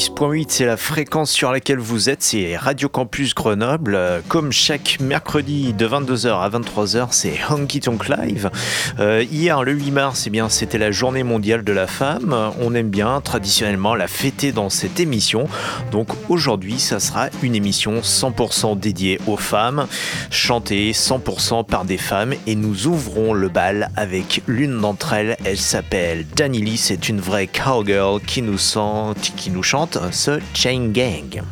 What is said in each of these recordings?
90.8, c'est la fréquence sur laquelle vous êtes, c'est Radio Campus Grenoble. Comme chaque mercredi de 22h à 23h, c'est Honky Tonk Live. Euh, hier, le 8 mars, eh c'était la journée mondiale de la femme. On aime bien traditionnellement la fêter dans cette émission. Donc aujourd'hui, ça sera une émission 100% dédiée aux femmes, chantée 100% par des femmes. Et nous ouvrons le bal avec l'une d'entre elles. Elle s'appelle Danny c'est une vraie cowgirl qui nous sent, qui nous chante ce Chain Gang.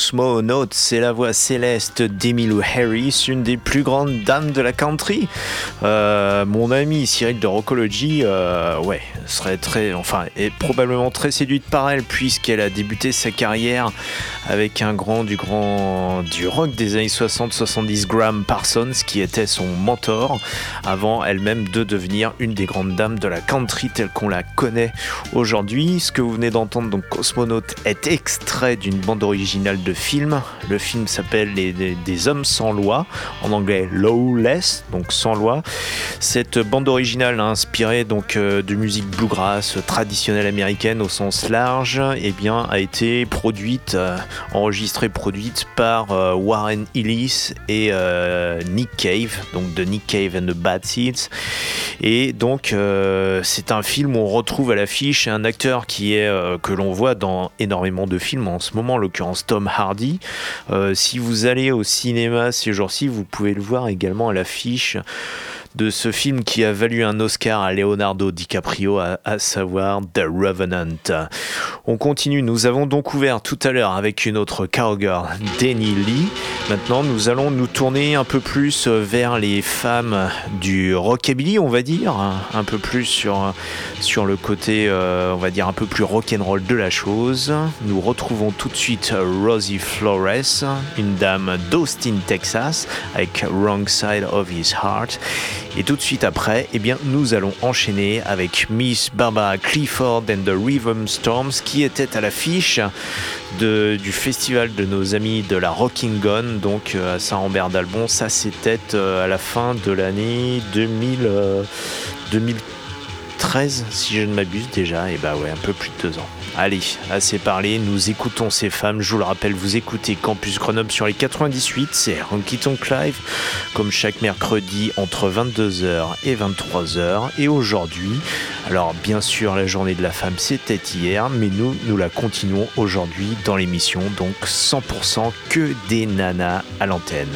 Cosmonaut, c'est la voix céleste d'Emilou Harris, une des plus grandes dames de la country. Euh, mon ami Cyril de Rockology, euh, ouais, serait très, enfin, est probablement très séduite par elle puisqu'elle a débuté sa carrière avec un grand du grand du rock des années 60-70, Graham Parsons, qui était son mentor avant elle-même de devenir une des grandes dames de la country telle qu'on la connaît aujourd'hui. Ce que vous venez d'entendre, donc Cosmonaut, est extrêmement d'une bande originale de film. Le film s'appelle les, Des Hommes sans loi, en anglais Lawless, donc sans loi. Cette bande originale a inspiré donc euh, de musique bluegrass traditionnelle américaine au sens large, eh bien a été produite, euh, enregistrée, produite par euh, Warren Ellis et Nick Cave, donc de Nick Cave and the Bad Seeds. Et donc c'est un film où on retrouve à l'affiche un acteur qui est que l'on voit dans énormément de films en ce moment, en l'occurrence Tom Hardy. Euh, si vous allez au cinéma ces jours-ci, vous pouvez le voir également à l'affiche de ce film qui a valu un Oscar à Leonardo DiCaprio, à, savoir The Revenant. On continue, nous avons donc ouvert tout à l'heure avec une autre cowgirl, Denny Lee. Maintenant, nous allons nous tourner un peu plus vers les femmes du rockabilly, on va dire, un peu plus sur, sur le côté, euh, on va dire, un peu plus rock'n'roll de la chose. Nous retrouvons tout de suite Rosie Flores, une dame d'Austin, Texas, avec Wrong Side of His Heart. Et tout de suite après, eh nous allons enchaîner avec Miss Barbara Clifford and the Rhythm Storms qui était à l'affiche du festival de nos amis de la Rocking Gun, donc euh, à Saint-Rambert d'Albon. Ça, c'était euh, à la fin de l'année 2000, 2013, euh, si je ne m'abuse déjà. Et bah ouais, un peu plus de deux ans. Allez, assez parlé, nous écoutons ces femmes. Je vous le rappelle, vous écoutez Campus Grenoble sur les 98, c'est Honky Tonk Live, comme chaque mercredi entre 22h et 23h. Et aujourd'hui, alors bien sûr, la journée de la femme c'était hier, mais nous, nous la continuons aujourd'hui dans l'émission, donc 100% que des nanas à l'antenne.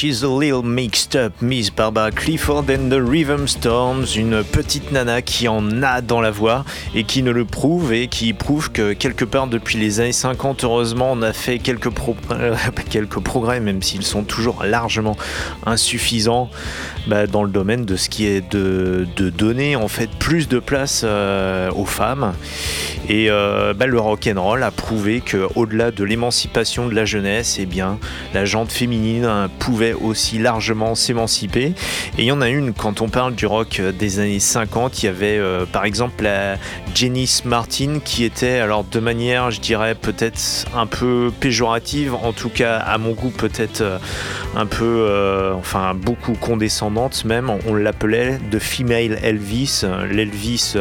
She's a little mixed up, Miss Barbara Clifford and the Rhythm Storms, une petite nana qui en a dans la voix et qui ne le prouve et qui prouve que quelque part depuis les années 50, heureusement, on a fait quelques, quelques progrès, même s'ils sont toujours largement insuffisants bah, dans le domaine de ce qui est de, donner en fait plus de place euh, aux femmes. Et euh, bah, le rock and roll a prouvé que au-delà de l'émancipation de la jeunesse, et eh bien la jante féminine pouvait aussi largement s'émanciper. Et il y en a une quand on parle du rock des années 50, il y avait euh, par exemple la Janice Martin qui était alors de manière, je dirais peut-être un peu péjorative, en tout cas à mon goût peut-être euh, un peu, enfin beaucoup condescendante même. On l'appelait de female Elvis, l'Elvis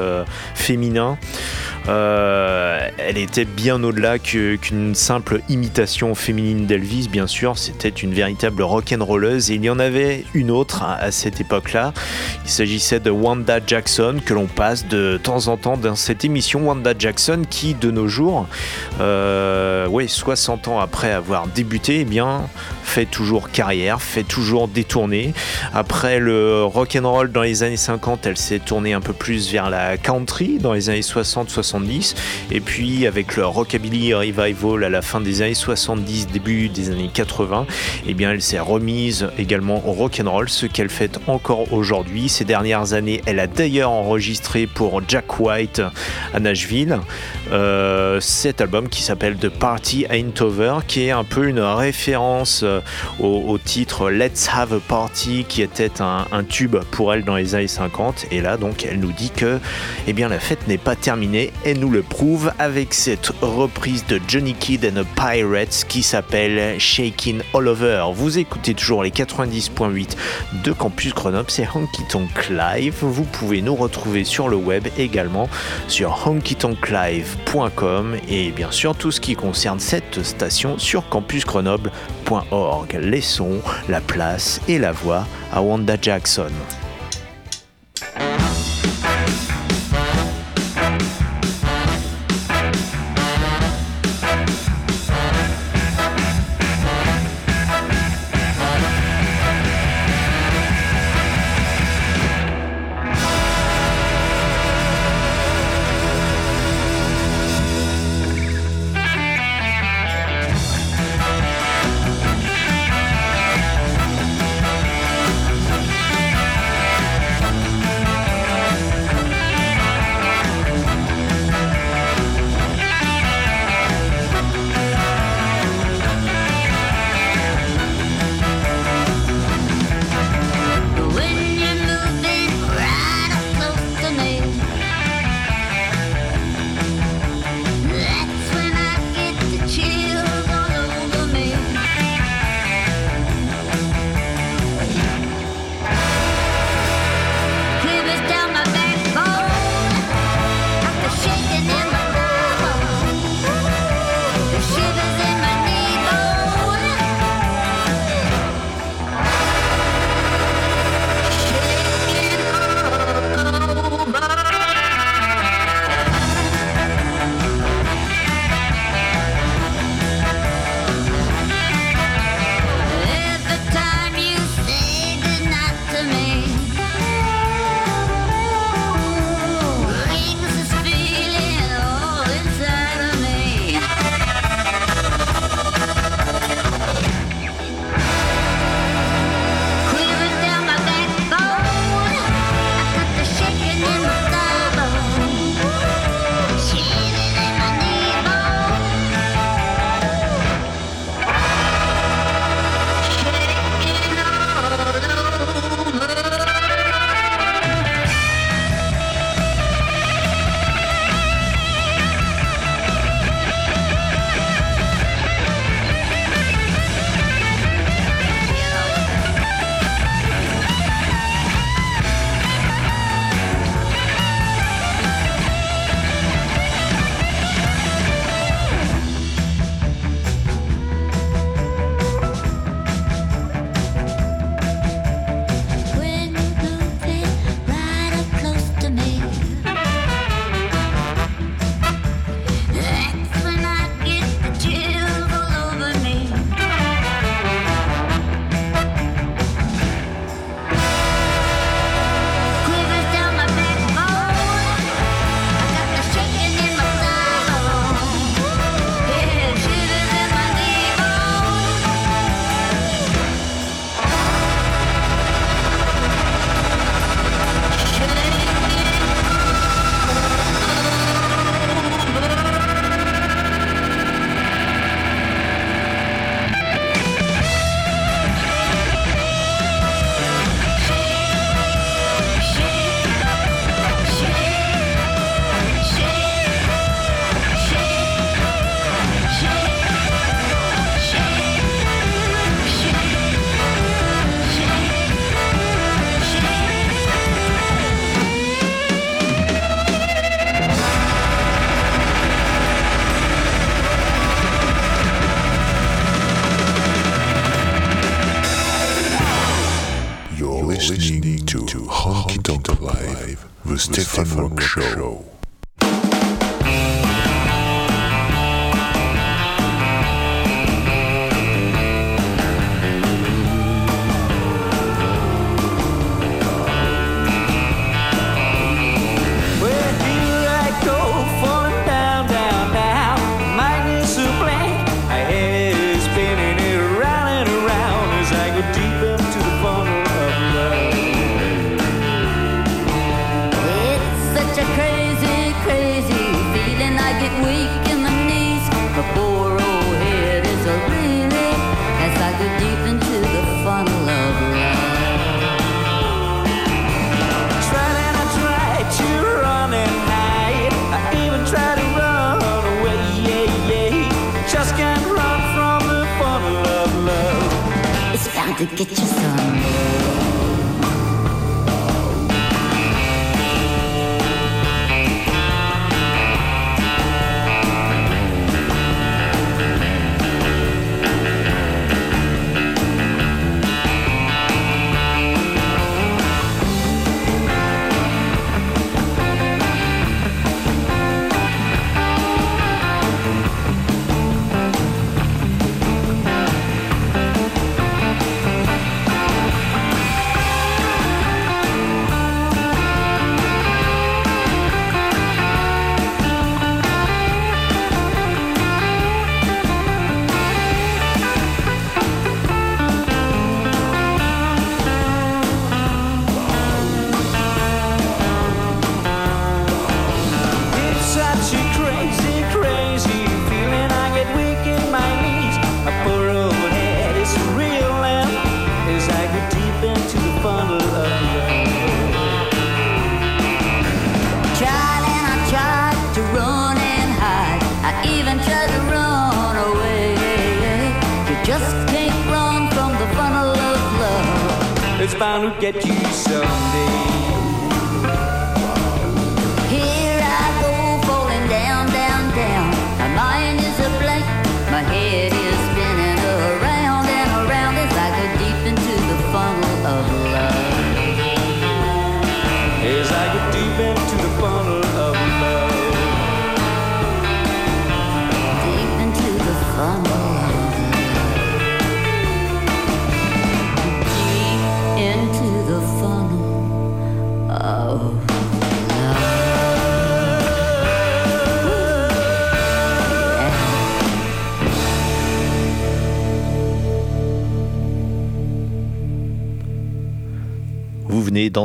féminin. Euh, elle était bien au-delà qu'une simple imitation féminine d'Elvis, bien sûr. C'était une véritable rock'n'rolleuse. Et il y en avait une autre à, cette époque-là. Il s'agissait de Wanda Jackson, que l'on passe de temps en temps dans cette émission. Wanda Jackson, qui de nos jours, euh, 60 ans après avoir débuté, eh bien, fait toujours carrière, fait toujours détourner. Après le rock and roll dans les années 50, elle s'est tournée un peu plus vers la country dans les années 60-70. Et puis avec le rockabilly revival à la fin des années 70, début des années 80, eh bien elle s'est remise également au rock and roll, ce qu'elle fait encore aujourd'hui. Ces dernières années, elle a d'ailleurs enregistré pour Jack White à Nashville. Euh, cet album qui s'appelle The Party Ain't Over, qui est un peu une référence euh, au, titre Let's Have a Party qui était un, tube pour elle dans les années 50 et là donc elle nous dit que eh bien la fête n'est pas terminée elle nous le prouve avec cette reprise de Johnny Kidd and the Pirates qui s'appelle Shaking All Over. Vous écoutez toujours les 90.8 de Campus Grenoble c'est Honky Tonk Live. Vous pouvez nous retrouver sur le web également sur honkytonklive.com et bien sûr tout ce qui concerne cette station sur campusgrenoble.org Laissons la place et la voix à Wanda Jackson.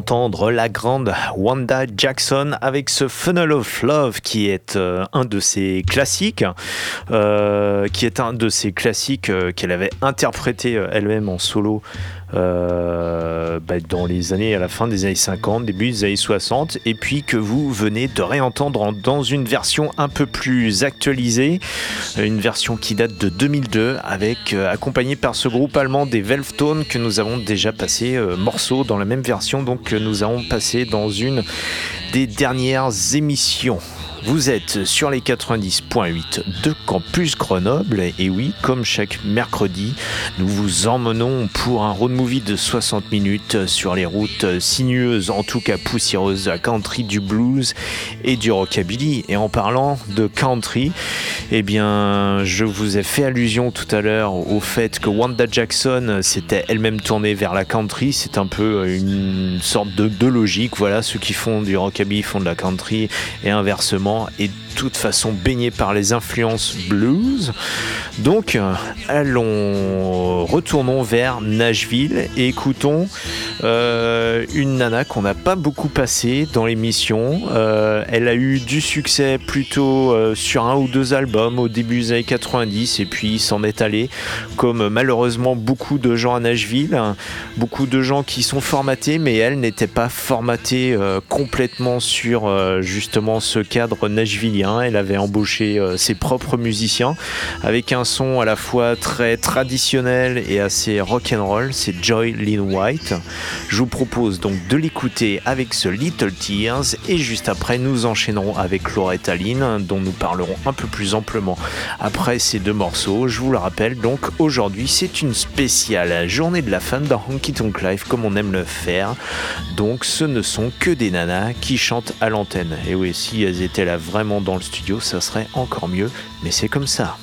D'entendre la grande Wanda Jackson avec ce Funnel of Love qui est euh, un de ses classiques, euh, qui est un de ses classiques euh, qu'elle avait interprété elle-même en solo euh, bah, dans les années à la fin des années 50, début des années 60, et puis que vous venez de réentendre dans une version un peu plus actualisée, une version qui date de 2002, avec euh, accompagné par ce groupe allemand des Velvetone que nous avons déjà passé euh, morceau dans la même version, donc nous avons passé dans une des dernières émissions. Vous êtes sur les 90.8 de Campus Grenoble et oui, comme chaque mercredi, nous vous emmenons pour un road movie de 60 minutes sur les routes sinueuses, en tout cas poussiéreuses, de country, du blues et du rockabilly. Et en parlant de country, eh bien, je vous ai fait allusion tout à l'heure au fait que Wanda Jackson s'était elle-même tournée vers la country. C'est un peu une sorte de, de logique. Voilà, ceux qui font du rockabilly font de la country et inversement et toute façon baigné par les influences blues. Donc, allons, retournons vers Nashville et écoutons euh, une nana qu'on n'a pas beaucoup passée dans l'émission. Euh, elle a eu du succès plutôt euh, sur un ou deux albums au début des années 90 et puis s'en est allé comme malheureusement beaucoup de gens à Nashville, beaucoup de gens qui sont formatés mais elle n'était pas formatée complètement sur justement ce cadre nashvillien Hein. Elle avait embauché euh, ses propres musiciens avec un son à la fois très traditionnel et assez rock'n'roll. C'est Joy Lynn White. Je vous propose donc de l'écouter avec ce Little Tears et juste après nous enchaînerons avec Loretta Lynn dont nous parlerons un peu plus amplement après ces deux morceaux. Je vous le rappelle donc aujourd'hui c'est une spéciale journée de la femme dans Honky Tonk Life comme on aime le faire. Donc ce ne sont que des nanas qui chantent à l'antenne. Et oui, si elles étaient là vraiment dans dans le studio, ça serait encore mieux, mais c'est comme ça.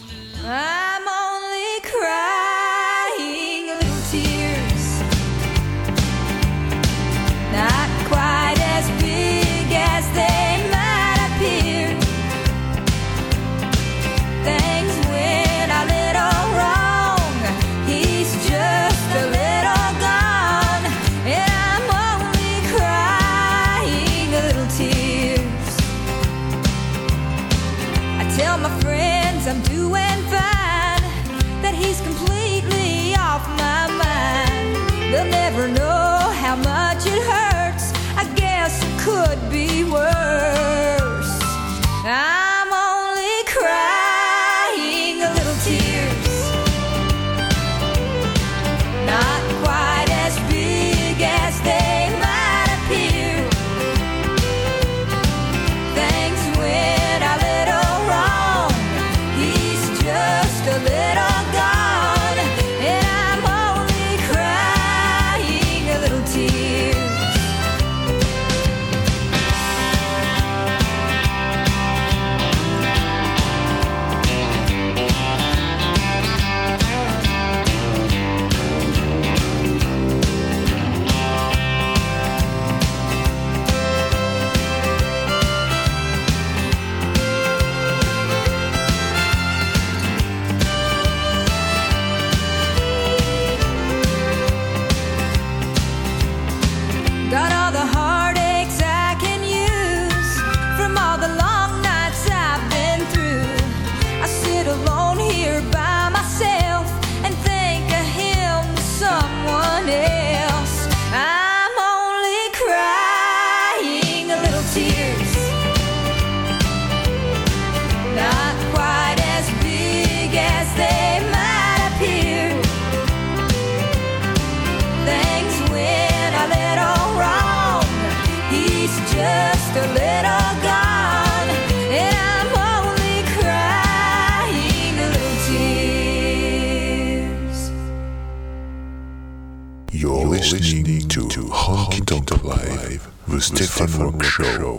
Stefan Work Show.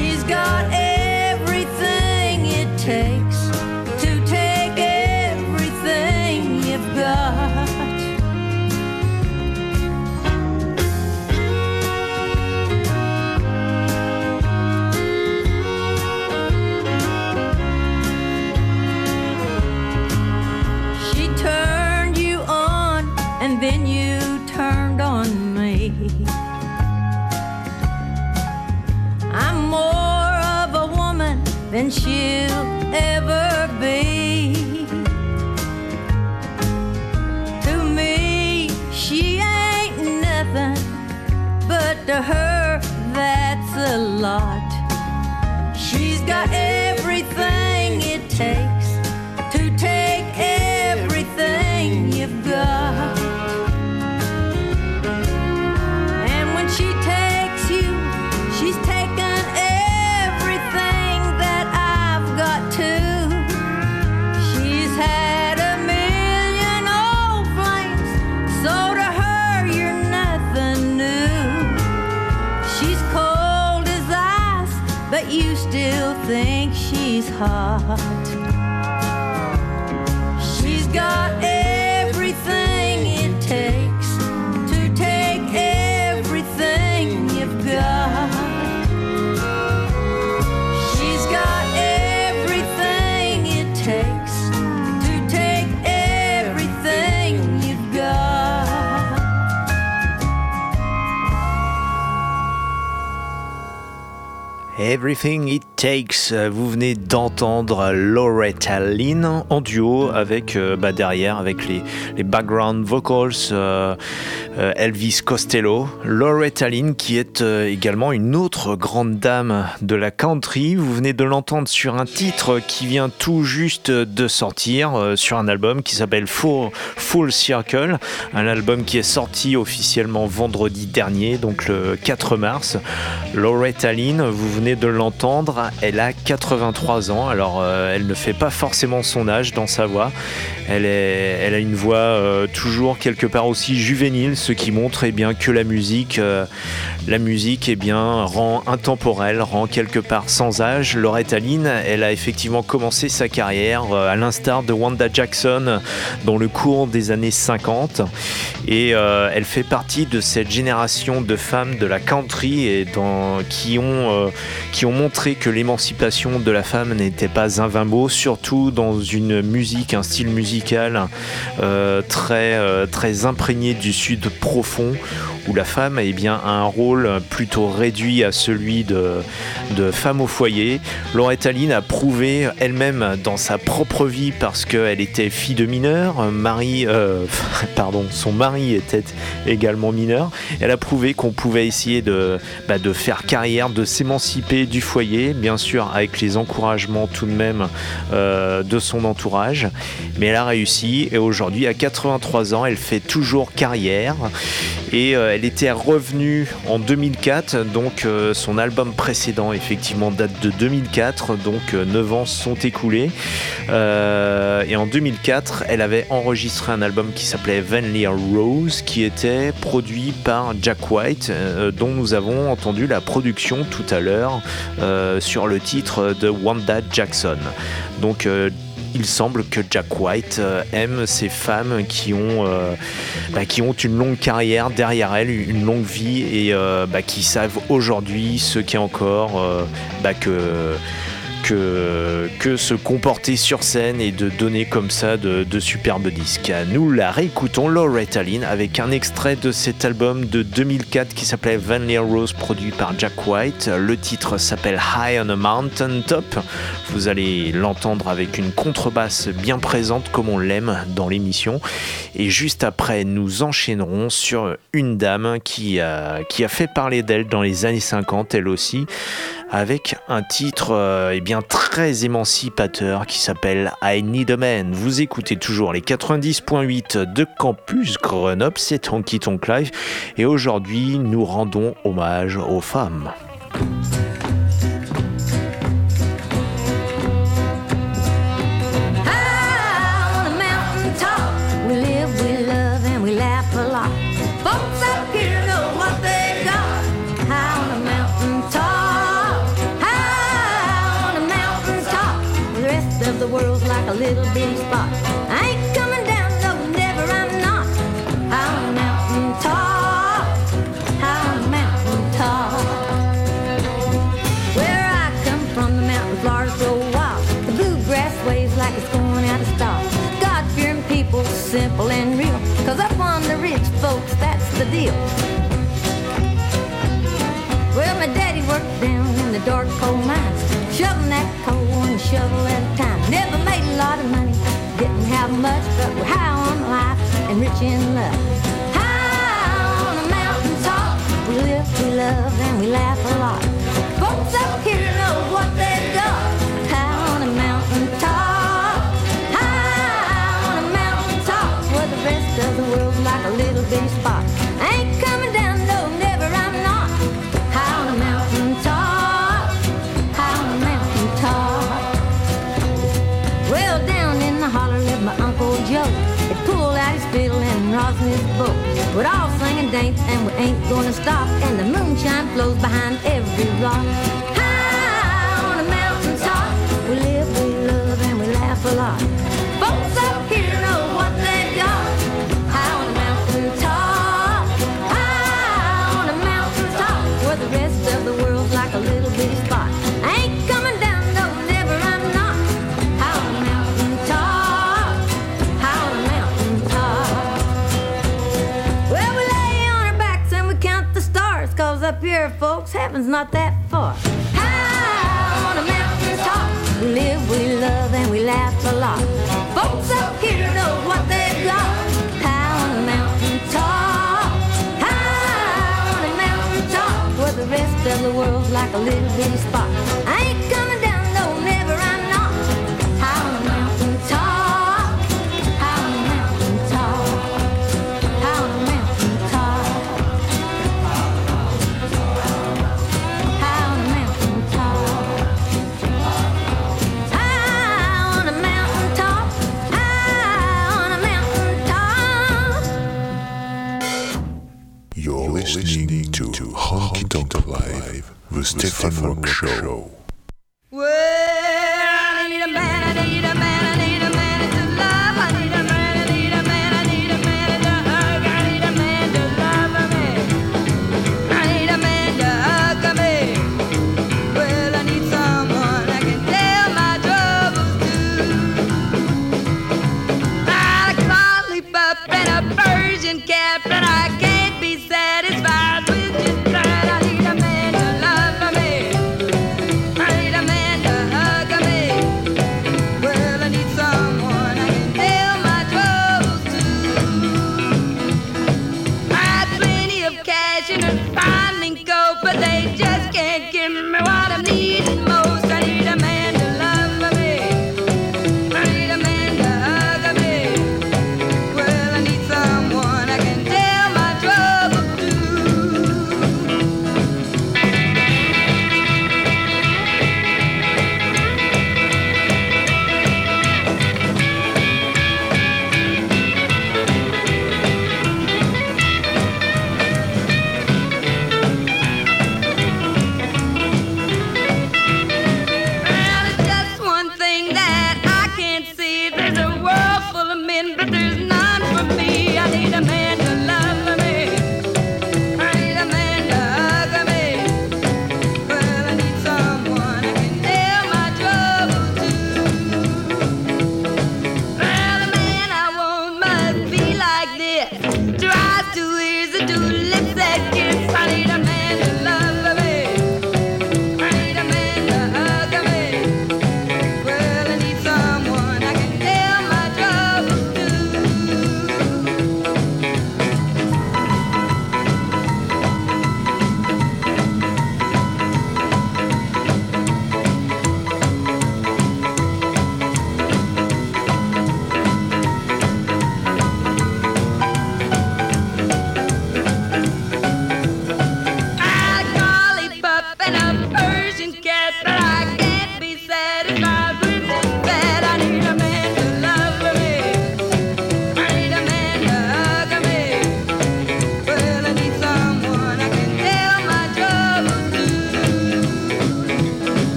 She's got everything it takes. You. Think she's Everything It Takes. Euh, Vous venez d'entendre Loretta Lynn en duo avec euh, bah, derrière avec les, background vocals euh, Elvis Costello. Loretta Lynn qui est euh, également une autre grande dame de la country. Vous venez de l'entendre sur un titre qui vient tout juste de sortir euh, sur un album qui s'appelle Full, Full Circle, un album qui est sorti officiellement vendredi dernier, donc le 4 mars. Loretta Lynn, vous venez de l'entendre, elle a 83 ans. Alors, euh, elle ne fait pas forcément son âge dans sa voix. Elle, a une voix euh, toujours quelque part aussi juvénile, qui montre eh bien, que la musique, euh, la musique eh bien, rend intemporelle, rend quelque part sans âge. Loretta Lynn, elle a effectivement commencé sa carrière euh, à l'instar de Wanda Jackson dans le cours des années 50. Et euh, elle fait partie de cette génération de femmes de la country et qui, ont, qui ont montré que l'émancipation de la femme n'était pas un vain mot, surtout dans une musique, un style musical très, très imprégné du sud profond, où la femme eh bien, a un rôle plutôt réduit à celui de, femme au foyer. Loretta Lynn a prouvé elle-même dans sa propre vie, parce qu'elle était fille de mineur, mari, euh, pardon, son mari était également mineur, elle a prouvé qu'on pouvait essayer de, bah, de faire carrière, de s'émanciper du foyer, bien sûr avec les encouragements tout de même euh, de son entourage, mais elle a réussi et aujourd'hui à 83 ans, elle fait toujours carrière. Et euh, elle était revenue en 2004, donc euh, son album précédent effectivement date de 2004, donc euh, 9 ans sont écoulés. Euh, et en 2004, elle avait enregistré un album qui s'appelait Vanilla Rose, qui était produit par Jack White, euh, dont nous avons entendu la production tout à l'heure euh, sur le titre de Wanda Jackson. Donc euh, il semble que Jack White euh, aime ces femmes qui ont, euh, bah, qui ont une longue carrière derrière elles, une longue vie et euh, bah, qui savent aujourd'hui ce qu'est encore bah, que, que, se comporter sur scène et de donner comme ça de, superbes disques. Nous la réécoutons, Loretta Lynn, avec un extrait de cet album de 2004 qui s'appelait Vanilla Rose, produit par Jack White. Le titre s'appelle High on a Mountain Top. Vous allez l'entendre avec une contrebasse bien présente comme on l'aime dans l'émission. Et juste après, nous enchaînerons sur une dame qui a, qui a fait parler d'elle dans les années 50, elle aussi, avec un titre euh, eh bien, très émancipateur qui s'appelle I Need a Man. Vous écoutez toujours les 90.8 de Campus Grenoble, c'est Honky Tonk Live. Et aujourd'hui, nous rendons hommage aux femmes. Deal. Well, my daddy worked down in the dark coal mines, shoveling that coal one shovel at a time. Never made a lot of money, didn't have much, but we're high on life and rich in love. High on a mountain top, we live, we love, and we laugh a lot. sunshine flows folks, heaven's not that far. High on a mountain top, we live, we love, and we laugh a lot. Folks up here know what they've got. High on a mountain top, high on a mountain top, where the rest of the world's like a little bitty spot. I ain't coming Stefan Rock Show.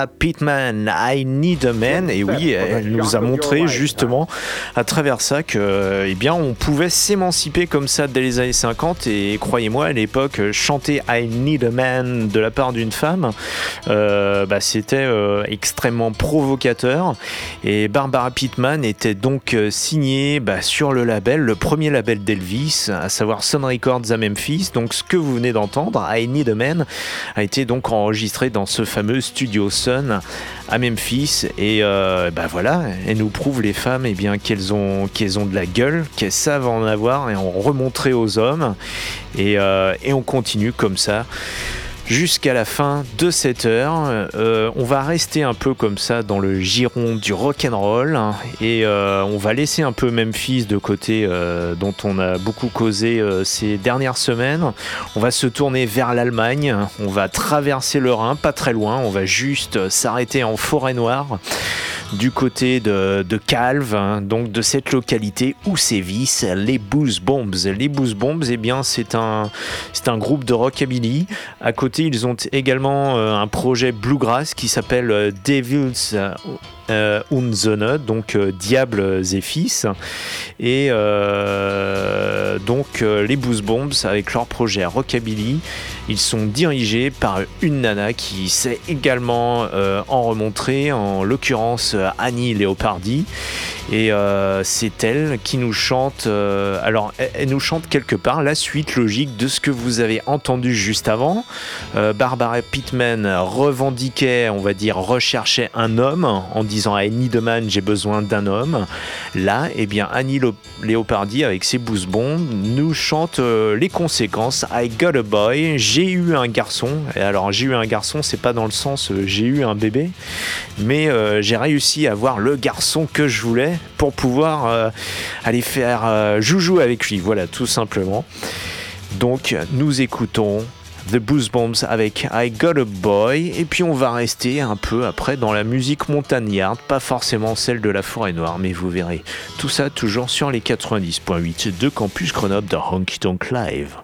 Barbara Pittman, I Need a Man. Et oui, elle nous a montré justement à travers ça que, eh bien, on pouvait s'émanciper comme ça dès les années 50. Et croyez-moi, à l'époque, chanter I Need a Man de la part d'une femme, euh, bah, c'était euh, extrêmement provocateur. Et Barbara Pittman était donc euh, signée bah, sur le label, le premier label d'Elvis, à savoir Sun Records à Memphis. Donc, ce que vous venez d'entendre, I Need a Man, a été donc enregistré dans ce fameux studio Sun à Memphis. Et euh, bah voilà elle nous prouve les femmes et bien qu'elles ont qu'elles ont de la gueule qu'elles savent en avoir et en remontrer aux hommes. Et, euh, et on continue comme ça jusqu'à la fin de cette heure. Euh, on va rester un peu comme ça dans le giron du rock and roll hein, et euh, on va laisser un peu Memphis de côté euh, dont on a beaucoup causé euh, ces dernières semaines. On va se tourner vers l'Allemagne, on va traverser le Rhin, pas très loin, on va juste s'arrêter en forêt noire du côté de, Calve, hein, donc de cette localité où sévissent les Booze Bombs. Les Booze Bombs, eh bien, c'est un, c'est un groupe de rockabilly. À côté, ils ont également euh, un projet bluegrass qui s'appelle euh, Devil's euh, Sonne, donc euh, Diables et Fils. Et euh, donc les Boost Bombs, avec leur projet Rockabilly, ils sont dirigés par une nana qui sait également en remontrer, en l'occurrence Annie Léopardi. Et euh, c'est elle qui nous chante, euh, alors elle, nous chante quelque part la suite logique de ce que vous avez entendu juste avant. Euh, Barbara Pittman revendiquait, on va dire, recherchait un homme en disant à Annie Deman j'ai besoin d'un homme. Là, eh bien Annie Léopardi avec ses boost bombs nous chante les conséquences. I got a boy, j'ai eu un garçon. Et alors j'ai eu un garçon, c'est pas dans le sens j'ai eu un bébé, mais j'ai réussi à avoir le garçon que je voulais pour pouvoir euh, aller faire euh, joujou avec lui. Voilà, tout simplement. Donc nous écoutons The Boost Bombs avec I Got a Boy et puis on va rester un peu après dans la musique montagnarde, pas forcément celle de la forêt noire, mais vous verrez. Tout ça toujours sur les 90.8 de Campus Grenoble de Honky Tonk Live.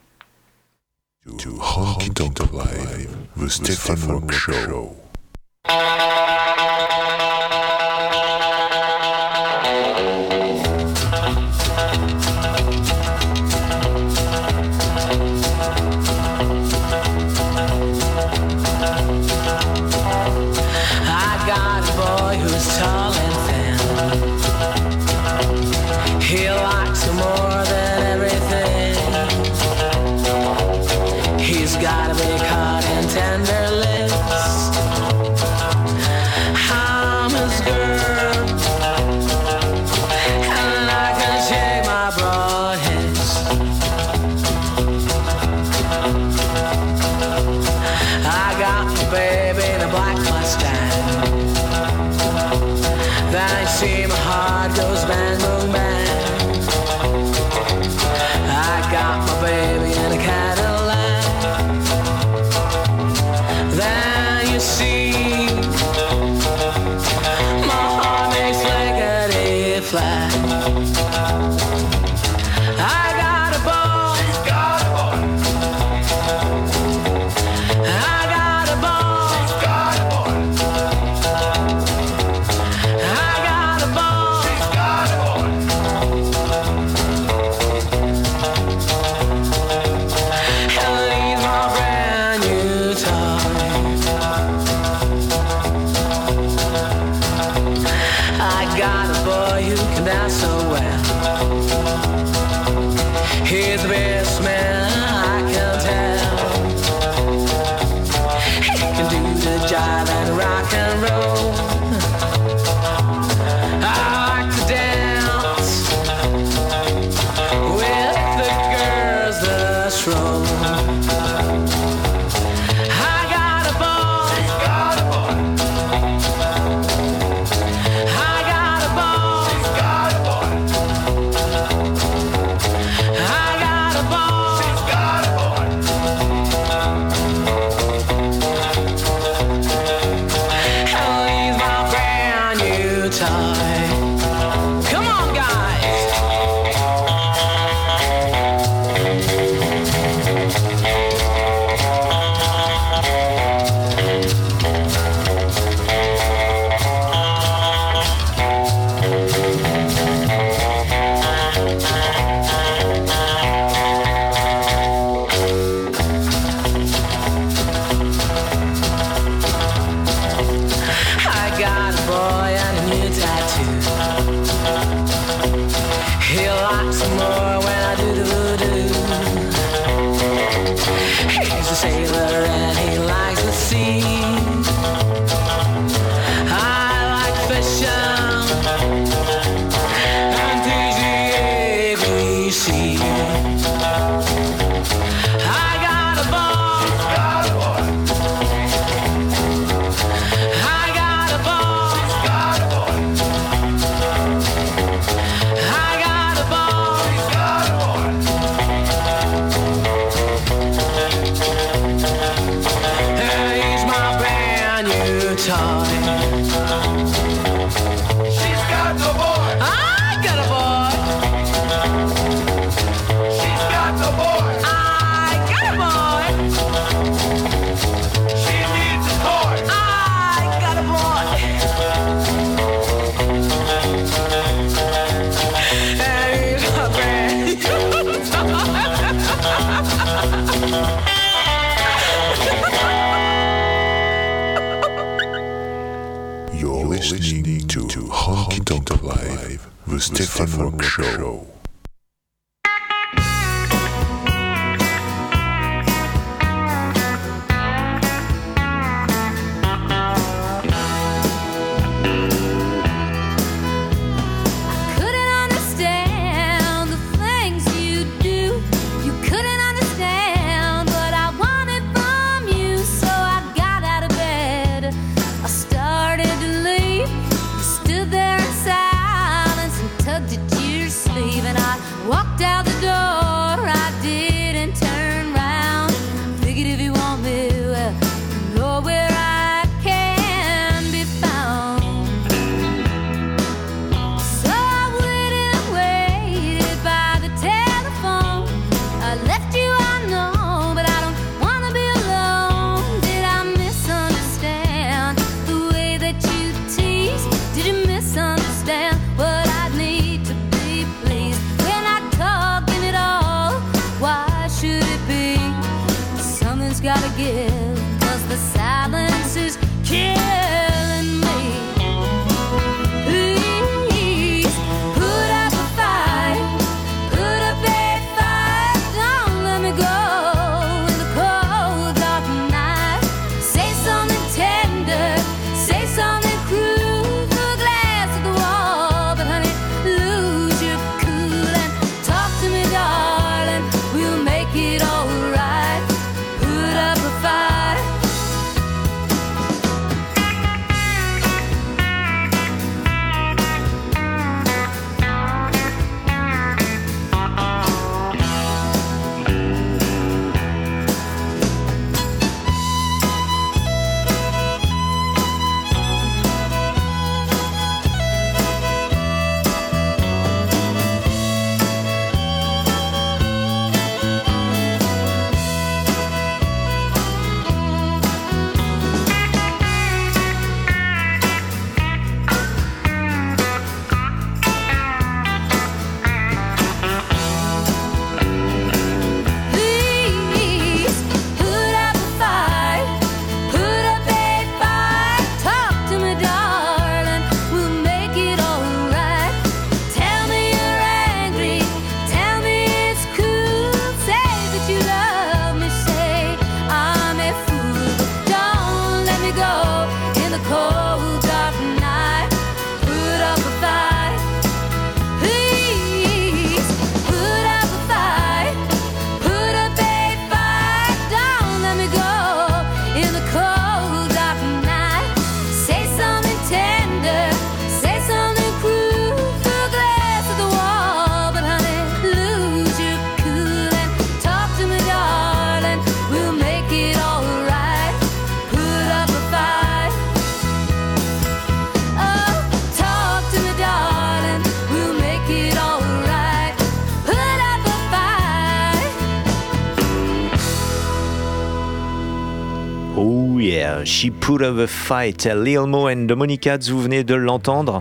She Put Up a Fight, Lil Mo and Monica, vous venez de l'entendre.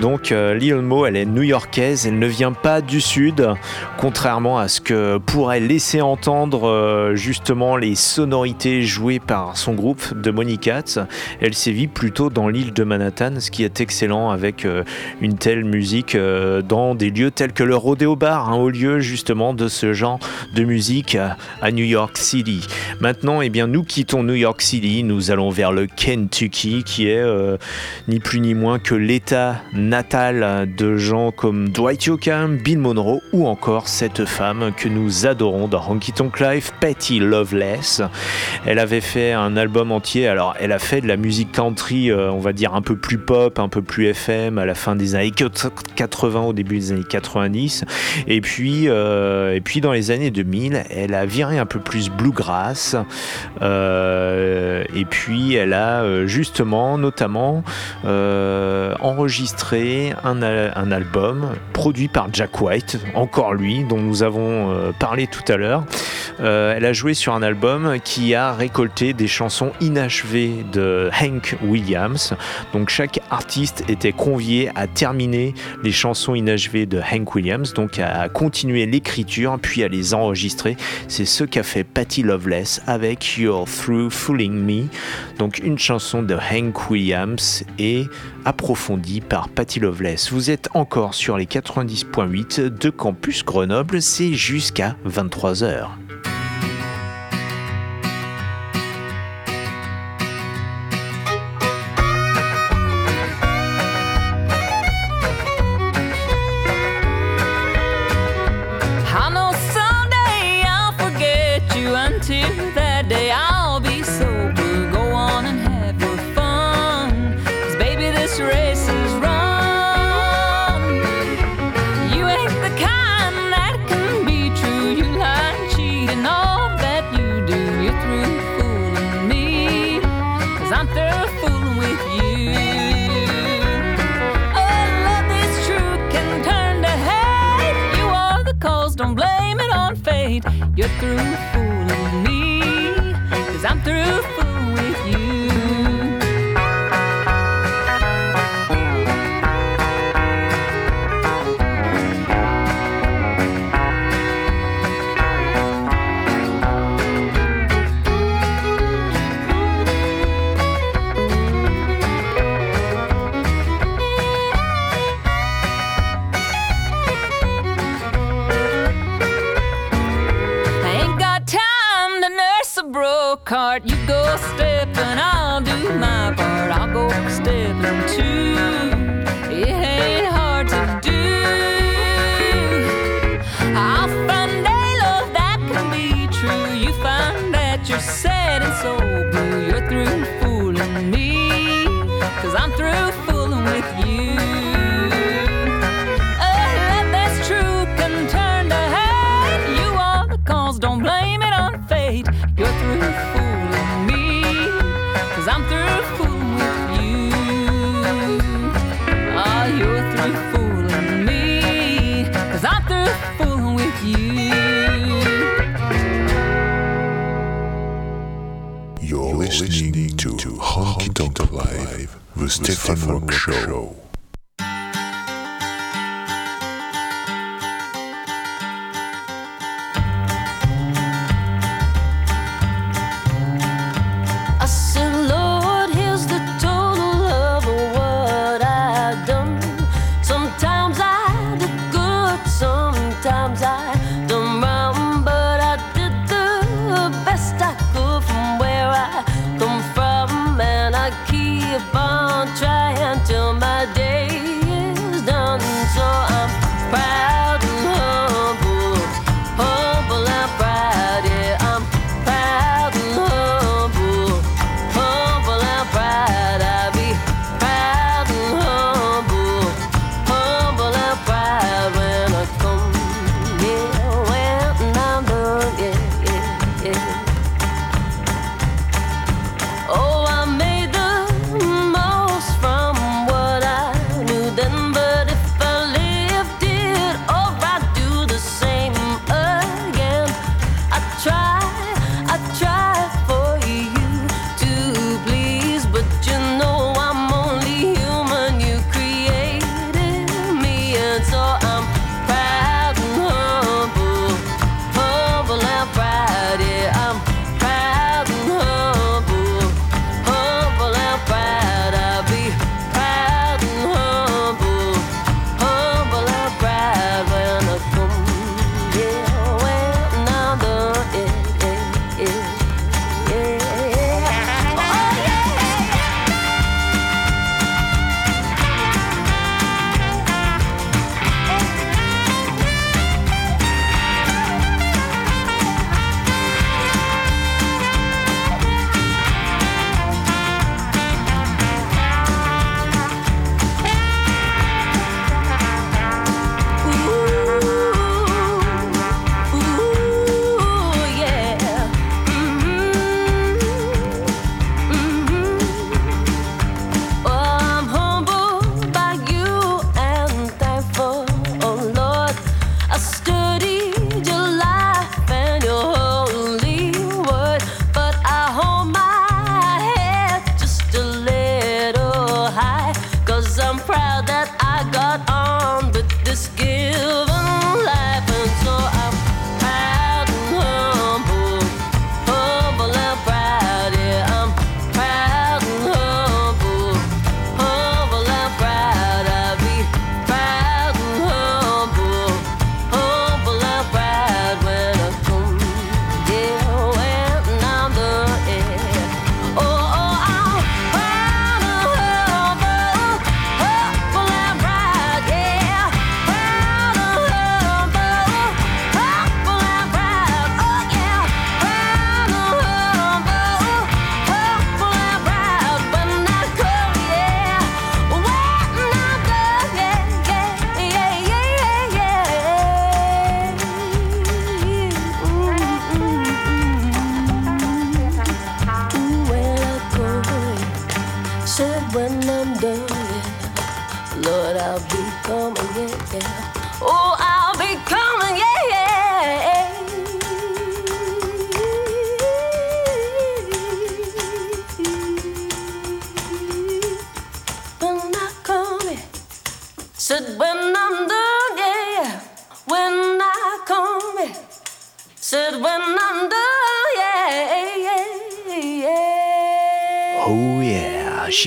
Donc euh, Lil Mo, elle est new-yorkaise, elle ne vient pas du sud, contrairement à ce que pourrait laisser entendre euh, justement les sonorités jouées par son groupe de Monica. Elle sévit plutôt dans l'île de Manhattan, ce qui est excellent avec euh, une telle musique dans des lieux tels que le Rodeo Bar, un haut lieu justement de ce genre de musique à- New York City. Maintenant, eh bien, nous quittons New York City, nous allons vers le Kentucky, qui est ni plus ni moins que l'état natal de gens comme Dwight Yoakam, Bill Monroe ou encore cette femme que nous adorons dans Honky Tonk Life, Patty Loveless. Elle avait fait un album entier, alors elle a fait de la musique country, euh, on va dire un peu plus pop, un peu plus FM à la fin des années 80, au début des années 90. Et puis, euh, et puis dans les années 2000, elle a viré un peu plus bluegrass. Euh, et puis elle a justement, notamment, enregistré un, album produit par Jack White, encore lui, dont nous avons euh, parlé tout à l'heure. Euh, elle a joué sur un album qui a récolté des chansons inachevées de Hank Williams. Donc chaque artiste était convié à terminer les chansons inachevées de Hank Williams, donc à continuer l'écriture puis à les enregistrer. C'est ce qu'a fait Patty Loveless avec You're Through Fooling Me, donc une chanson de Hank Williams et approfondie par Patty Loveless. Vous êtes encore sur les 90.8 de Campus Grenoble, c'est jusqu'à 23h.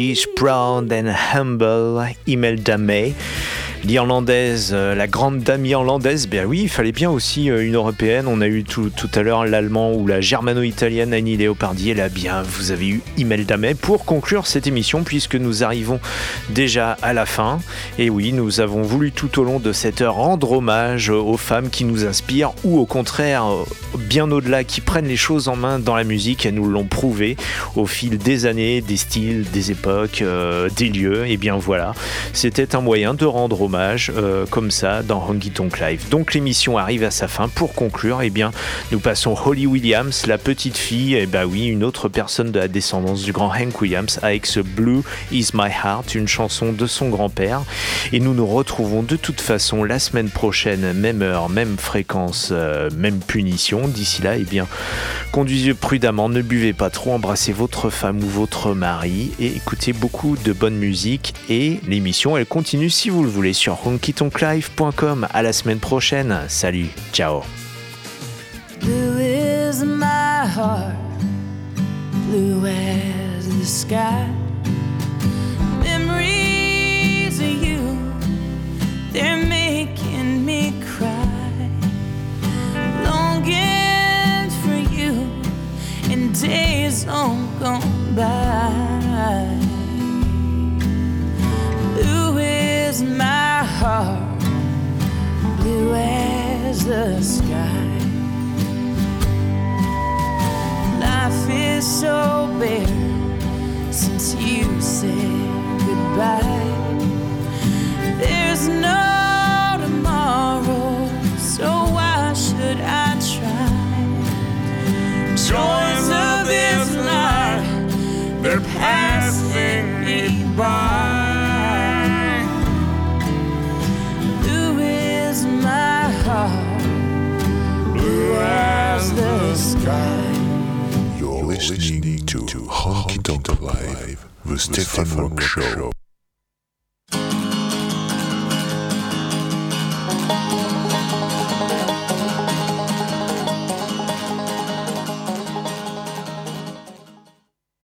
She's proud and humble, Imelda May. L'irlandaise, euh, la grande dame irlandaise, ben oui, il fallait bien aussi euh, une européenne. On a eu tout, tout à l'heure l'allemand ou la germano-italienne Annie Leopardi. Et là, bien, vous avez eu Imelda May pour conclure cette émission, puisque nous arrivons déjà à la fin. Et oui, nous avons voulu tout au long de cette heure rendre hommage aux femmes qui nous inspirent, ou au contraire, euh, bien au-delà, qui prennent les choses en main dans la musique. Elles nous l'ont prouvé au fil des années, des styles, des époques, des lieux. Et bien voilà, c'était un moyen de rendre hommage euh, comme ça dans Honky Tonk Live. Donc l'émission arrive à sa fin. Pour conclure, eh bien, nous passons Holly Williams, la petite fille, et bah oui, une autre personne de la descendance du grand Hank Williams, avec ce Blue Is My Heart, une chanson de son grand-père. Et nous nous retrouvons de toute façon la semaine prochaine, même heure, même fréquence, euh, même punition. D'ici là, eh bien, conduisez prudemment, ne buvez pas trop, embrassez votre femme ou votre mari et écoutez beaucoup de bonne musique. Et l'émission, elle continue si vous le voulez sur honkytonklive.com. À la semaine prochaine. Salut, ciao. For you. Is my heart, blue as the sky. Life is so bare since you said goodbye. There's no tomorrow, so why should I try? Joys of this life, they're passing me by. Blue as the sky. You're listening to Honky Tonk Live, the Stefan Rock Show.